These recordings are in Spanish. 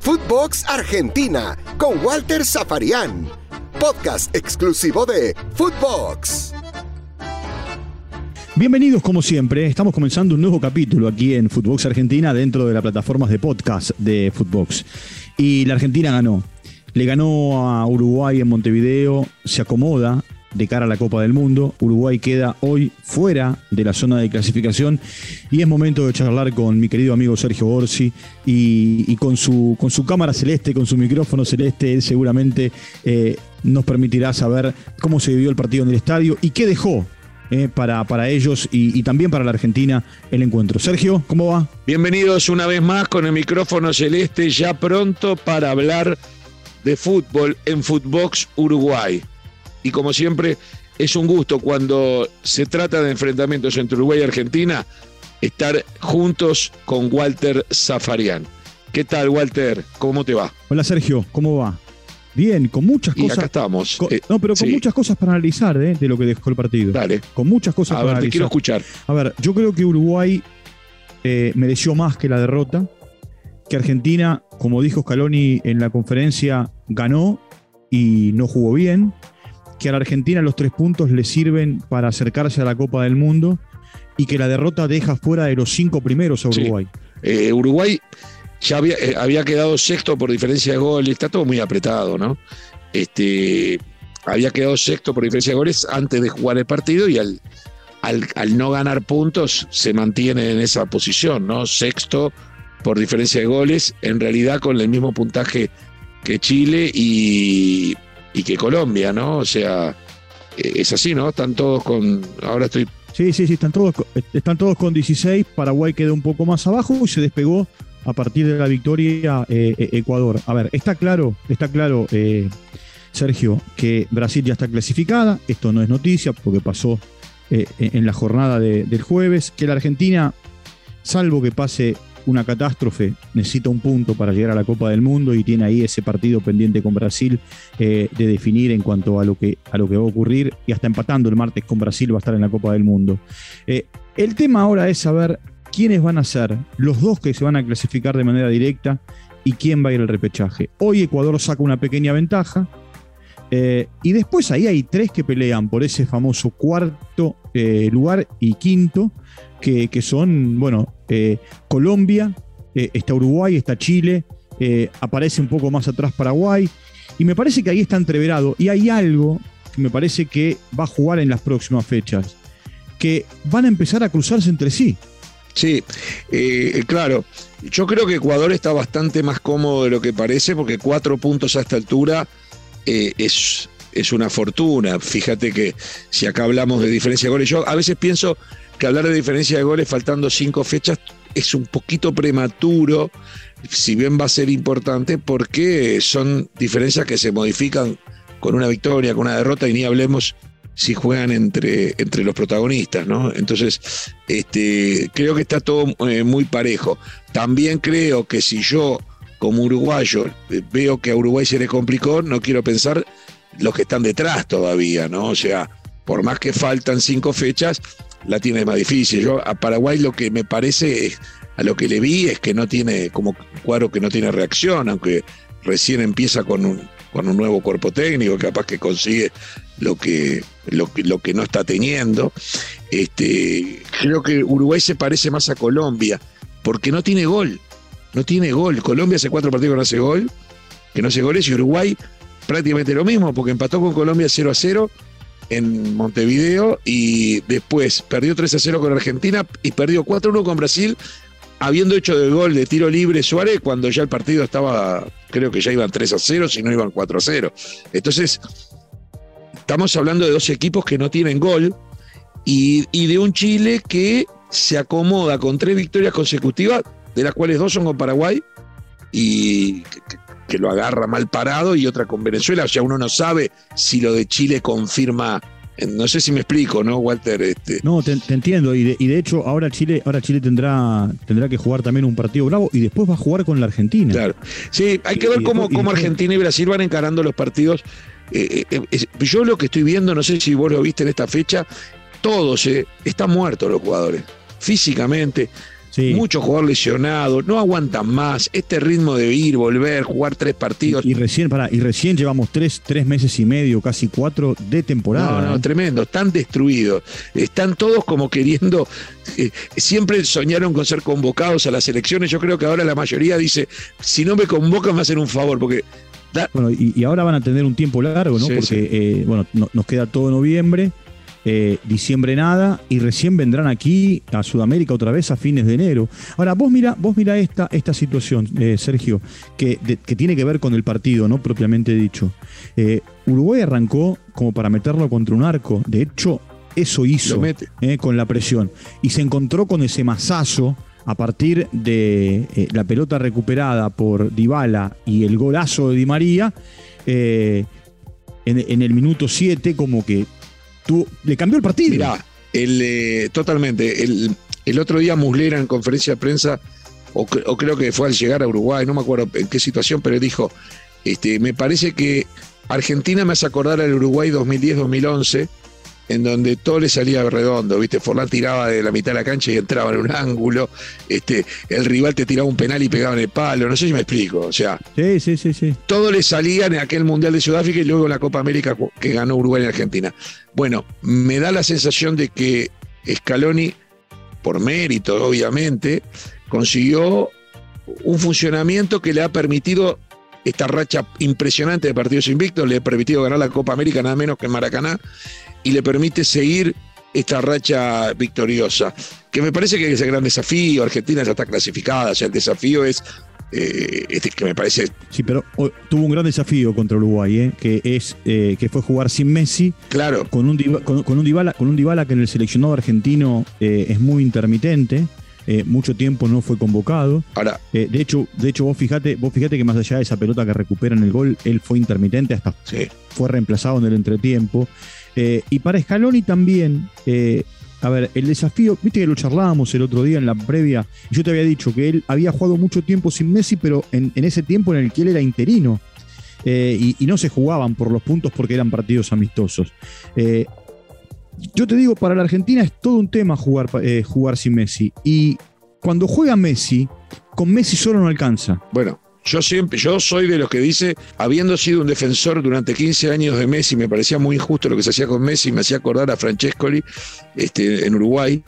Footbox Argentina con Walter Zafarian. Podcast exclusivo de Footbox. Bienvenidos como siempre, estamos comenzando un nuevo capítulo aquí en Footbox Argentina dentro de las plataformas de podcast de Footbox. Y la Argentina ganó. Le ganó a Uruguay en Montevideo, se acomoda de cara a la Copa del Mundo. Uruguay queda hoy fuera de la zona de clasificación y es momento de charlar con mi querido amigo Sergio Orsi y, con, su, con su cámara celeste, con su micrófono celeste, él seguramente eh, nos permitirá saber cómo se vivió el partido en el estadio y qué dejó eh, para, para, ellos y, y, también para la Argentina el encuentro. Sergio, ¿cómo va? Bienvenidos una vez más con el micrófono celeste, ya pronto para hablar de fútbol en Footbox Uruguay y como siempre es un gusto cuando se trata de enfrentamientos entre Uruguay y Argentina estar juntos con Walter Zafarian. ¿Qué tal, Walter? ¿Cómo te va? Hola, Sergio. ¿Cómo va? Bien, con muchas cosas. Y acá estamos. Eh, no, pero con muchas cosas para analizar ¿eh? de lo que dejó el partido. Dale. Con muchas cosas A para ver, te analizar. quiero escuchar. A ver, yo creo que Uruguay eh, mereció más que la derrota. Que Argentina, como dijo Scaloni en la conferencia, ganó y no jugó bien que a la Argentina los tres puntos le sirven para acercarse a la Copa del Mundo y que la derrota deja fuera de los cinco primeros a Uruguay. Sí. Eh, Uruguay ya había, eh, había, quedado sexto por diferencia de goles, está todo muy apretado, ¿no? Este, había quedado sexto por diferencia de goles antes de jugar el partido y al, al, al no ganar puntos se mantiene en esa posición, ¿no? Sexto por diferencia de goles, en realidad con el mismo puntaje que Chile y, y que Colombia, ¿no? O sea, eh, es así, ¿no? Están todos con. Ahora estoy. Sí, sí, sí, están todos, están todos con 16. Paraguay quedó un poco más abajo y se despegó a partir de la victoria eh, Ecuador. A ver, está claro, está claro, eh, Sergio, que Brasil ya está clasificada. Esto no es noticia porque pasó eh, en la jornada de, del jueves. Que la Argentina, salvo que pase una catástrofe, necesita un punto para llegar a la Copa del Mundo y tiene ahí ese partido pendiente con Brasil eh, de definir en cuanto a lo, que, a lo que va a ocurrir y hasta empatando el martes con Brasil va a estar en la Copa del Mundo. Eh, el tema ahora es saber quiénes van a ser los dos que se van a clasificar de manera directa y quién va a ir al repechaje. Hoy Ecuador saca una pequeña ventaja. Eh, y después ahí hay tres que pelean por ese famoso cuarto eh, lugar y quinto, que, que son, bueno, eh, Colombia, está Uruguay, está Chile, aparece un poco más atrás Paraguay, y me parece que ahí está entreverado, y hay algo que me parece que va a jugar en las próximas fechas, que van a empezar a cruzarse entre sí. Sí, claro. Yo creo que Ecuador está bastante más cómodo de lo que parece, porque cuatro puntos a esta altura eh, es, es una fortuna. Fíjate que si acá hablamos de diferencia de goles, yo a veces pienso que hablar de diferencia de goles faltando cinco fechas es un poquito prematuro, si bien va a ser importante, porque son diferencias que se modifican con una victoria, con una derrota, y ni hablemos si juegan entre, entre los protagonistas, ¿no? Entonces, este, creo que está todo eh, muy parejo. También creo que si yo, como uruguayo, eh, veo que a Uruguay se le complicó, no quiero pensar los que están detrás todavía, ¿no? O sea, por más que faltan cinco fechas, la tiene más difícil. Yo a Paraguay lo que me parece, a lo que le vi, es que no tiene, como cuadro que no tiene reacción, aunque recién empieza con un, con un nuevo cuerpo técnico, capaz que consigue lo que, lo lo que no está teniendo. Este, creo que Uruguay se parece más a Colombia, porque no tiene gol. No tiene gol. Colombia hace cuatro partidos que no hace gol, que no hace goles, y Uruguay prácticamente lo mismo, porque empató con Colombia 0 a 0 en Montevideo y después perdió 3 a 0 con Argentina y perdió 4 a 1 con Brasil, habiendo hecho del gol de tiro libre Suárez cuando ya el partido estaba, creo que ya iban 3 a 0, si no iban 4 a 0. Entonces, estamos hablando de dos equipos que no tienen gol y, y de un Chile que se acomoda con tres victorias consecutivas, de las cuales dos son con Paraguay y que, que lo agarra mal parado y otra con Venezuela. O sea, uno no sabe si lo de Chile confirma. No sé si me explico, ¿no, Walter? Este... No, te, te entiendo. Y de, y de, hecho, ahora Chile, ahora Chile tendrá, tendrá que jugar también un partido bravo y después va a jugar con la Argentina. Claro. Sí, hay que ver y cómo, después, cómo Argentina y Brasil van encarando los partidos. Eh, eh, eh, yo lo que estoy viendo, no sé si vos lo viste en esta fecha, todos eh, están muertos los jugadores, físicamente. Mucho jugador lesionado, no aguantan más. Este ritmo de ir, volver, jugar tres partidos. Y, recién, para, y recién llevamos tres, tres meses y medio, casi cuatro de temporada. No, no, ¿eh? tremendo. Están destruidos. Están todos como queriendo. Eh, siempre soñaron con ser convocados a las elecciones. Yo creo que ahora la mayoría dice: si no me convocan, me hacen un favor, porque bueno, y, ahora van a tener un tiempo largo, ¿no? Porque, eh, bueno, nos queda todo noviembre, eh, diciembre nada, y recién vendrán aquí a Sudamérica otra vez a fines de enero. Ahora, vos mira, vos mira esta, esta situación, eh, Sergio, que, que, tiene que ver con el partido, ¿no? Propiamente dicho. Uruguay arrancó como para meterlo contra un arco. De hecho, eso hizo con la presión. Y se encontró con ese masazo a partir de eh, la pelota recuperada por Dybala y el golazo de Di María, eh, en, el minuto 7 como que le cambió el partido. El, eh, totalmente. El, otro día Muslera en conferencia de prensa, o, creo que fue al llegar a Uruguay, no me acuerdo en qué situación, pero dijo, este, me parece que Argentina me hace acordar al Uruguay 2010-2011 en donde todo le salía redondo, ¿viste? Forlán tiraba de la mitad de la cancha y entraba en un ángulo, este, el rival te tiraba un penal y pegaba en el palo, no sé si me explico, o sea. Sí, sí, sí, sí. Todo le salía en aquel Mundial de Sudáfrica y luego en la Copa América que ganó Uruguay en Argentina. Bueno, me da la sensación de que Scaloni, por mérito, obviamente, consiguió un funcionamiento que le ha permitido esta racha impresionante de partidos invictos, le ha permitido ganar la Copa América nada menos que en Maracaná y le permite seguir esta racha victoriosa, que me parece que es el gran desafío, Argentina ya está clasificada, ya el desafío es eh, este, que me parece. Sí, pero tuvo un gran desafío contra Uruguay, eh, que es eh, que fue jugar sin Messi. Claro. Con un, con, un Dybala, con un Dybala que en el seleccionado argentino es muy intermitente. Mucho tiempo no fue convocado. Ahora. de hecho, de hecho, vos fíjate, vos fíjate que más allá de esa pelota que recupera en el gol, él fue intermitente hasta fue reemplazado en el entretiempo. Eh, y para Scaloni también, eh, a ver, el desafío, viste que lo charlábamos el otro día en la previa, yo te había dicho que él había jugado mucho tiempo sin Messi, pero en, ese tiempo en el que él era interino. Eh, y, no se jugaban por los puntos porque eran partidos amistosos. Yo te digo, para la Argentina es todo un tema jugar, jugar sin Messi. Y cuando juega Messi, con Messi solo no alcanza. Bueno, yo siempre, yo soy de los que dice, habiendo sido un defensor durante 15 años de Messi, me parecía muy injusto lo que se hacía con Messi, me hacía acordar a Francescoli este, en Uruguay,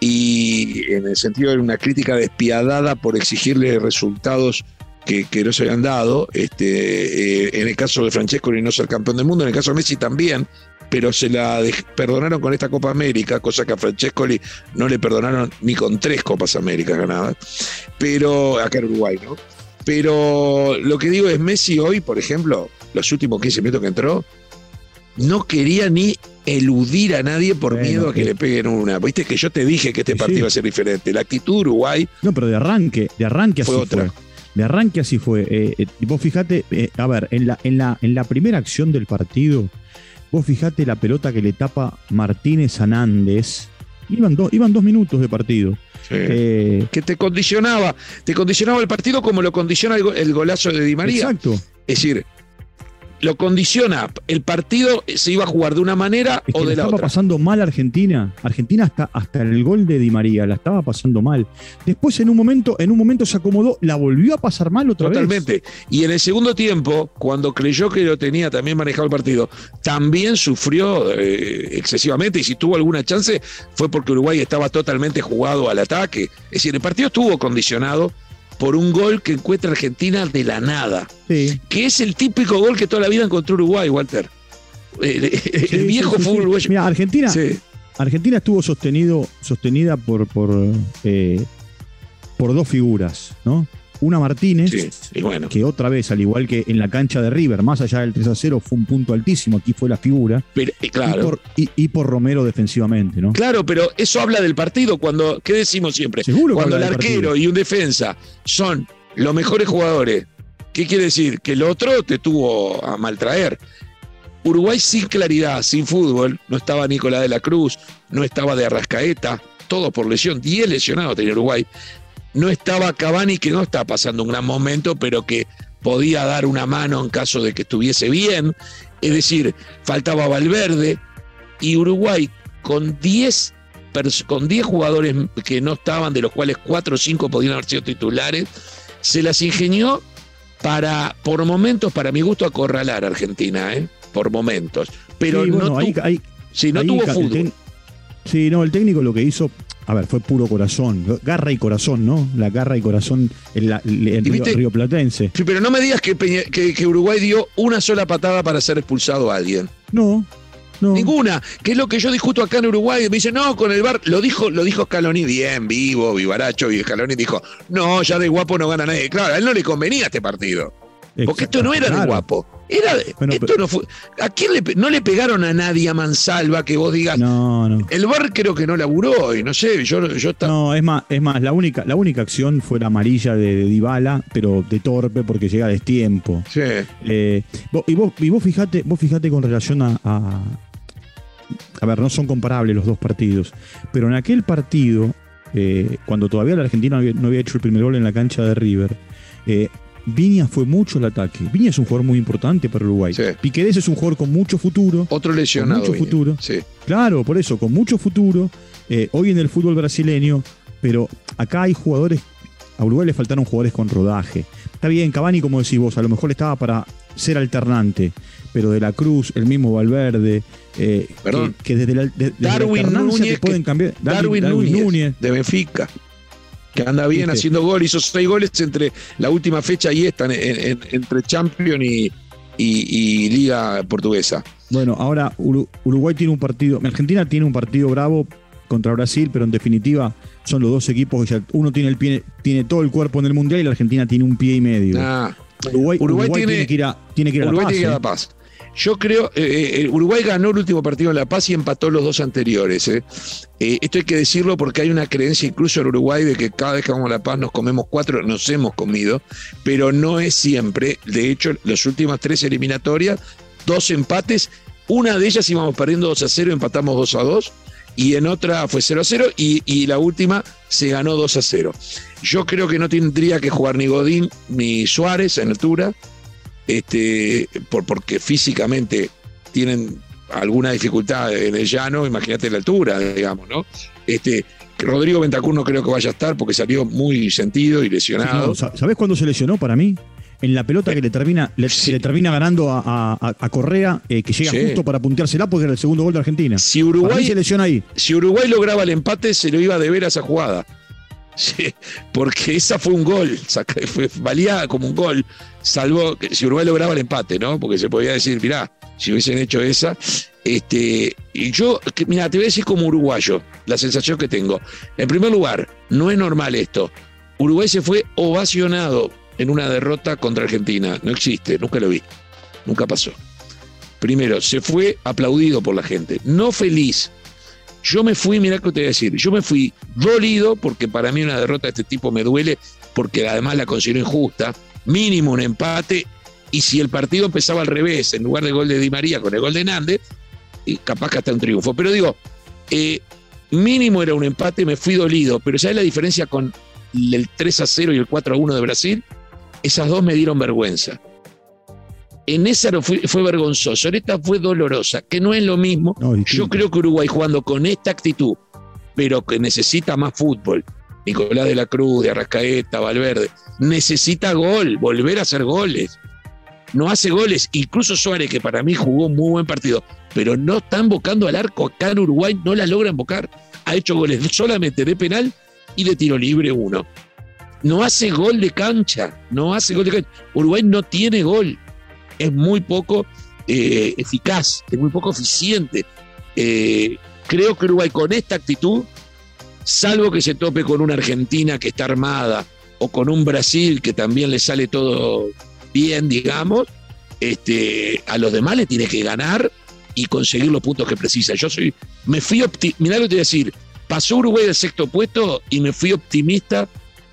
y en el sentido de una crítica despiadada por exigirle resultados que, no se habían dado. Este, eh, en el caso de Francescoli no ser campeón del mundo, en el caso de Messi también, pero se la perdonaron con esta Copa América, cosa que a Francescoli no le perdonaron ni con tres Copas Américas ganadas, pero acá en Uruguay, ¿no? Pero lo que digo es, Messi hoy, por ejemplo, los últimos 15 minutos que entró, no quería ni eludir a nadie por miedo a que le peguen una. Viste que yo te dije que este partido iba a ser diferente. La actitud Uruguay. No, pero de arranque, de arranque así fue. De arranque así fue. Eh, eh, vos fijate, eh, a ver, en la, en, la, en la primera acción del partido, vos fijate la pelota que le tapa Martínez Anández. Iban, iban dos minutos de partido. Eh, que te condicionaba, te condicionaba el partido como lo condiciona el, golazo de Di María. Exacto. Es decir, lo condiciona. El partido se iba a jugar de una manera o de la, estaba pasando mal Argentina. Argentina hasta, hasta el gol de Di María la estaba pasando mal. Después en un momento, en un momento se acomodó, la volvió a pasar mal otra vez. Totalmente. Y en el segundo tiempo, cuando creyó que lo tenía también manejado el partido, también sufrió eh, excesivamente. Y si tuvo alguna chance, fue porque Uruguay estaba totalmente jugado al ataque. Es decir, el partido estuvo condicionado por un gol que encuentra Argentina de la nada. Que es el típico gol que toda la vida encontró Uruguay, Walter. El, viejo fútbol uruguayo. Mira, Argentina, Argentina estuvo sostenido, sostenida por, por, eh, por dos figuras, ¿no? Una Martínez, que otra vez, al igual que en la cancha de River, más allá del 3 a 0, fue un punto altísimo, aquí fue la figura. Pero, eh, claro. y, por, Romero defensivamente, ¿no? Claro, pero eso habla del partido cuando, ¿qué decimos siempre? cuando el arquero y un defensa son los mejores jugadores, ¿qué quiere decir? Que el otro te tuvo a maltraer. Uruguay sin claridad, sin fútbol, no estaba Nicolás de la Cruz, no estaba de Arrascaeta, todo por lesión, 10 lesionados tenía Uruguay no estaba Cavani, que no está pasando un gran momento, pero que podía dar una mano en caso de que estuviese bien. Es decir, faltaba Valverde y Uruguay con 10 con 10 jugadores que no estaban, de los cuales 4 o 5 podían haber sido titulares, se las ingenió para, por momentos, para mi gusto, acorralar a Argentina, ¿eh? por momentos. Pero no, no tuvo fútbol. Sí, no, el técnico lo que hizo, a ver, fue puro corazón, garra y corazón, ¿no? La garra y corazón en, la, río, Platense. Sí, pero no me digas que, que, Uruguay dio una sola patada para ser expulsado a alguien. No, no. Ninguna, que es lo que yo discuto acá en Uruguay. Me dice, no, con el bar, lo dijo, lo dijo Scaloni bien, vivo, vivaracho, y Scaloni dijo, no, ya de guapo no gana nadie. Claro, a él no le convenía este partido. Porque esto no era de guapo. Era esto no fue. ¿A quién le no le pegaron a nadie a Mansalva que vos digas? No, no. El bar creo que no laburó y no sé, yo, yo No, es más, es más, la única, la única acción fue la amarilla de, Dybala, pero de torpe porque llega a destiempo. Sí. Eh, y vos, y vos fijate, vos fijate con relación a, a, ver, no son comparables los dos partidos, pero en aquel partido, eh, cuando todavía la Argentina no había, hecho el primer gol en la cancha de River, eh, Viña fue mucho el ataque. Viña es un jugador muy importante para Uruguay. Sí. Es un jugador con mucho futuro. Otro lesionado. mucho futuro. Sí. Claro, por eso, con mucho futuro. Eh, hoy en el fútbol brasileño, pero acá hay jugadores. A Uruguay le faltaron jugadores con rodaje. Está bien, Cavani, como decís vos, a lo mejor estaba para ser alternante, pero de la Cruz, el mismo Valverde, eh, Que, desde la, Darwin Núñez, pueden cambiar. Darwin, Núñez, de Benfica que anda bien haciendo gol, hizo seis goles entre la última fecha y esta, entre Champions y, y, Liga Portuguesa. Bueno, ahora Uruguay tiene un partido, Argentina tiene un partido bravo contra Brasil, pero en definitiva son los dos equipos que uno tiene el pie, tiene todo el cuerpo en el mundial y la Argentina tiene un pie y medio. Ah, Uruguay, tiene, que ir a, tiene que ir a la paz. ¿eh? Yo creo, eh, eh, Uruguay ganó el último partido en La Paz y empató los dos anteriores. Eh. esto hay que decirlo porque hay una creencia incluso en Uruguay de que cada vez que vamos a La Paz nos comemos cuatro, nos hemos comido, pero no es siempre. De hecho, las últimas tres eliminatorias, dos empates, una de ellas íbamos perdiendo 2 a 0, empatamos 2 a 2, y en otra fue 0 a 0, y, y la última se ganó 2 a 0. Yo creo que no tendría que jugar ni Godín ni Suárez en altura este, por, porque físicamente tienen alguna dificultad en el llano, imagínate la altura, digamos, ¿no? Este, Rodrigo Ventacur no creo que vaya a estar porque salió muy sentido y lesionado. ¿Sabés cuándo se lesionó para mí? En la pelota que le termina, le, termina ganando a, Correa, eh, que llega justo para punteársela porque era el segundo gol de Argentina. Si Uruguay, se lesiona ahí. Si Uruguay lograba el empate, se lo iba a deber a esa jugada. Sí, porque esa fue un gol, fue, valía como un gol, salvo que si Uruguay lograba el empate, ¿no? Porque se podía decir, mirá, si hubiesen hecho esa. Este, y yo, mira, te voy a decir como uruguayo, la sensación que tengo. En primer lugar, no es normal esto. Uruguay se fue ovacionado en una derrota contra Argentina. No existe, nunca lo vi. Nunca pasó. Primero, se fue aplaudido por la gente, no feliz, yo me fui, mira que te voy a decir, yo me fui dolido porque para mí una derrota de este tipo me duele, porque además la considero injusta, mínimo un empate, y si el partido empezaba al revés, en lugar del gol de Di María con el gol de Nández, y capaz que hasta un triunfo. Pero digo, eh, mínimo era un empate, me fui dolido, pero ¿sabes la diferencia con el 3 a 0 y el 4 a 1 de Brasil? Esas dos me dieron vergüenza. En esa fue, fue, vergonzoso, en esta fue dolorosa, que no es lo mismo. Yo creo que Uruguay jugando con esta actitud, pero que necesita más fútbol. Nicolás de la Cruz, de Arrascaeta, Valverde, necesita gol, volver a hacer goles. No hace goles, incluso Suárez, que para mí jugó un muy buen partido, pero no está invocando al arco acá en Uruguay, no la logra invocar. Ha hecho goles solamente de penal y de tiro libre uno. No hace gol de cancha, no hace gol de cancha. Uruguay no tiene gol es muy poco eh, eficaz, es muy poco eficiente. Eh, creo que Uruguay con esta actitud, salvo que se tope con una Argentina que está armada o con un Brasil que también le sale todo bien, digamos, este, a los demás le tiene que ganar y conseguir los puntos que precisa. Yo soy, me fui optimista, mirá lo que te voy a decir, pasó Uruguay del sexto puesto y me fui optimista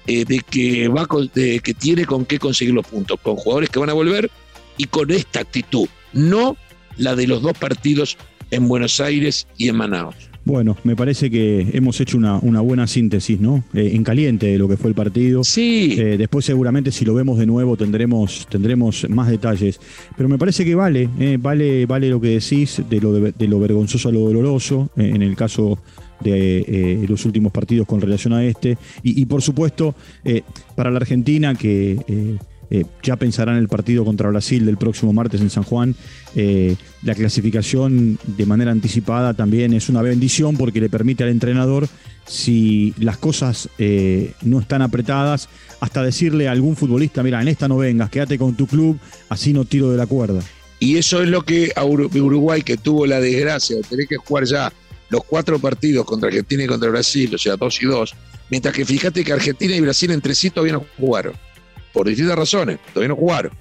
eh, de, que va de que tiene con qué conseguir los puntos, con jugadores que van a volver y con esta actitud, no la de los dos partidos en Buenos Aires y en Manaus. Bueno, me parece que hemos hecho una, una buena síntesis, ¿no? Eh, en caliente de lo que fue el partido. Sí. Eh, después seguramente si lo vemos de nuevo tendremos, tendremos más detalles. Pero me parece que vale, eh, vale, vale lo que decís, de lo, de, lo vergonzoso a lo doloroso, en el caso de los últimos partidos con relación a este. Y, por supuesto, para la Argentina, que eh, ya pensarán el partido contra Brasil del próximo martes en San Juan, la clasificación de manera anticipada también es una bendición porque le permite al entrenador, si las cosas no están apretadas, hasta decirle a algún futbolista, mira, en esta no vengas, quédate con tu club, así no tiro de la cuerda. Y eso es lo que Uruguay, que tuvo la desgracia de tener que jugar ya los cuatro partidos contra Argentina y contra Brasil, o sea, dos y dos, mientras que fíjate que Argentina y Brasil entre sí todavía no jugaron, por distintas razones, todavía no jugaron.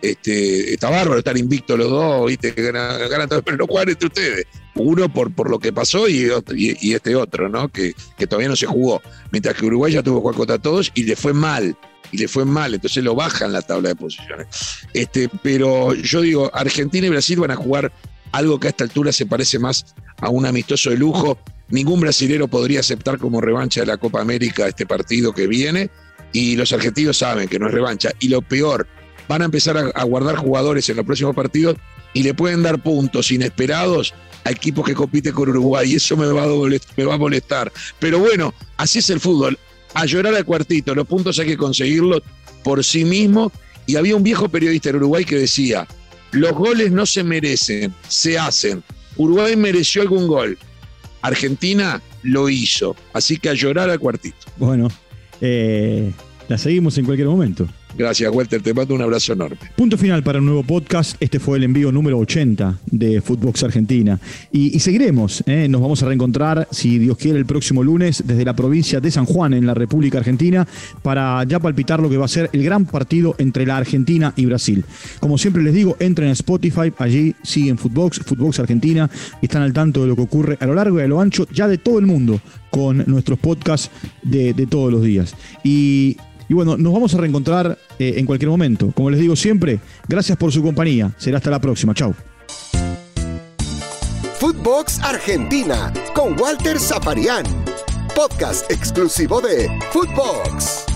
Este, está bárbaro estar invicto los dos, ¿viste? Que ganan, todos, pero no juegan entre ustedes. Uno por, por lo que pasó y, y, este otro, ¿no? Que, que, todavía no se jugó. Mientras que Uruguay ya tuvo que jugar contra todos y le fue mal. Y le fue mal, entonces lo bajan la tabla de posiciones. Este, pero yo digo, Argentina y Brasil van a jugar algo que a esta altura se parece más a un amistoso de lujo. Ningún brasilero podría aceptar como revancha de la Copa América este partido que viene y los argentinos saben que no es revancha. Y lo peor, van a empezar a, guardar jugadores en los próximos partidos y le pueden dar puntos inesperados a equipos que compiten con Uruguay y eso me va, a molestar. Pero bueno, así es el fútbol. A llorar al cuartito, los puntos hay que conseguirlos por sí mismo. Y había un viejo periodista en Uruguay que decía, los goles no se merecen, se hacen. Uruguay mereció algún gol. Argentina lo hizo. Así que a llorar al cuartito. Bueno, eh, la seguimos en cualquier momento. Gracias, Walter. Te mando un abrazo enorme. Punto final para un nuevo podcast. Este fue el envío número 80 de Footbox Argentina. Y, seguiremos. ¿eh? Nos vamos a reencontrar, si Dios quiere, el próximo lunes desde la provincia de San Juan, en la República Argentina, para ya palpitar lo que va a ser el gran partido entre la Argentina y Brasil. Como siempre les digo, entren a Spotify, allí siguen Footbox, Footbox Argentina, y están al tanto de lo que ocurre a lo largo y a lo ancho ya de todo el mundo con nuestros podcasts de, de todos los días. Y y bueno, nos vamos a reencontrar eh, en cualquier momento. Como les digo siempre, gracias por su compañía. Será hasta la próxima. Chau. Footbox Argentina con Walter Zaparián. Podcast exclusivo de Footbox.